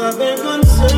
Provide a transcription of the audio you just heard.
I've been concerned.